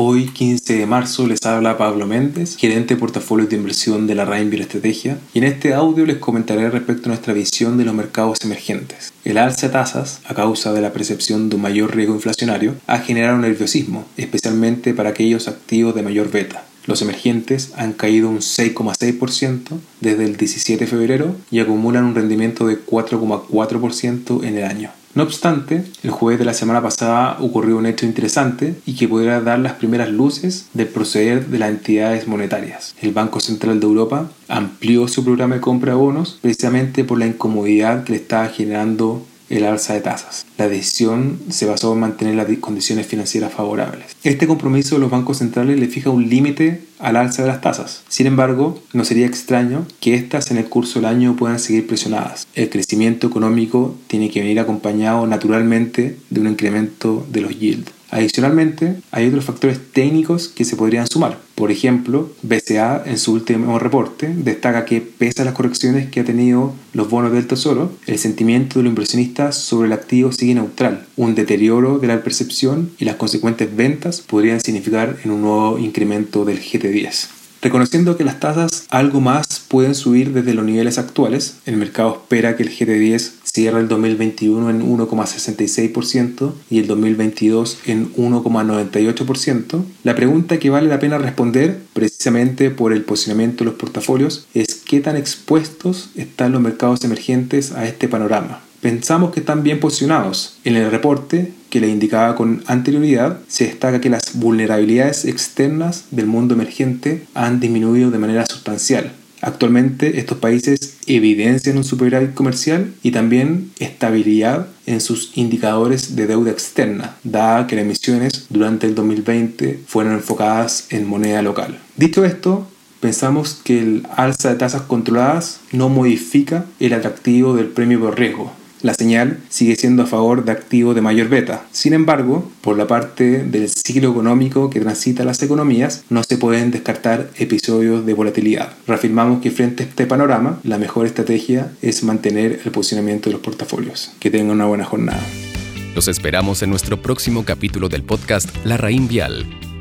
hoy 15 de marzo les habla Pablo Méndez, gerente de portafolio de inversión de la Rain Estrategia, y en este audio les comentaré respecto a nuestra visión de los mercados emergentes. El alza de tasas, a causa de la percepción de un mayor riesgo inflacionario, ha generado nerviosismo, especialmente para aquellos activos de mayor beta. Los emergentes han caído un 6,6% desde el 17 de febrero y acumulan un rendimiento de 4,4% en el año. No obstante, el jueves de la semana pasada ocurrió un hecho interesante y que podría dar las primeras luces del proceder de las entidades monetarias. El Banco Central de Europa amplió su programa de compra de bonos precisamente por la incomodidad que le estaba generando el alza de tasas. La decisión se basó en mantener las condiciones financieras favorables. Este compromiso de los bancos centrales le fija un límite al alza de las tasas. Sin embargo, no sería extraño que éstas en el curso del año puedan seguir presionadas. El crecimiento económico tiene que venir acompañado naturalmente de un incremento de los yields. Adicionalmente, hay otros factores técnicos que se podrían sumar. Por ejemplo, BCA en su último reporte destaca que pese a las correcciones que ha tenido los bonos del Tesoro, el sentimiento de los inversionistas sobre el activo sigue neutral. Un deterioro de la percepción y las consecuentes ventas podrían significar en un nuevo incremento del GT10. Reconociendo que las tasas algo más pueden subir desde los niveles actuales, el mercado espera que el GT10 cierre el 2021 en 1,66% y el 2022 en 1,98%, la pregunta que vale la pena responder, precisamente por el posicionamiento de los portafolios, es qué tan expuestos están los mercados emergentes a este panorama pensamos que están bien posicionados. En el reporte, que le indicaba con anterioridad, se destaca que las vulnerabilidades externas del mundo emergente han disminuido de manera sustancial. Actualmente estos países evidencian un superávit comercial y también estabilidad en sus indicadores de deuda externa, dada que las emisiones durante el 2020 fueron enfocadas en moneda local. Dicho esto, pensamos que el alza de tasas controladas no modifica el atractivo del premio por riesgo, la señal sigue siendo a favor de activos de mayor beta. Sin embargo, por la parte del ciclo económico que transita las economías, no se pueden descartar episodios de volatilidad. Reafirmamos que frente a este panorama, la mejor estrategia es mantener el posicionamiento de los portafolios. Que tengan una buena jornada. Los esperamos en nuestro próximo capítulo del podcast La Raín Vial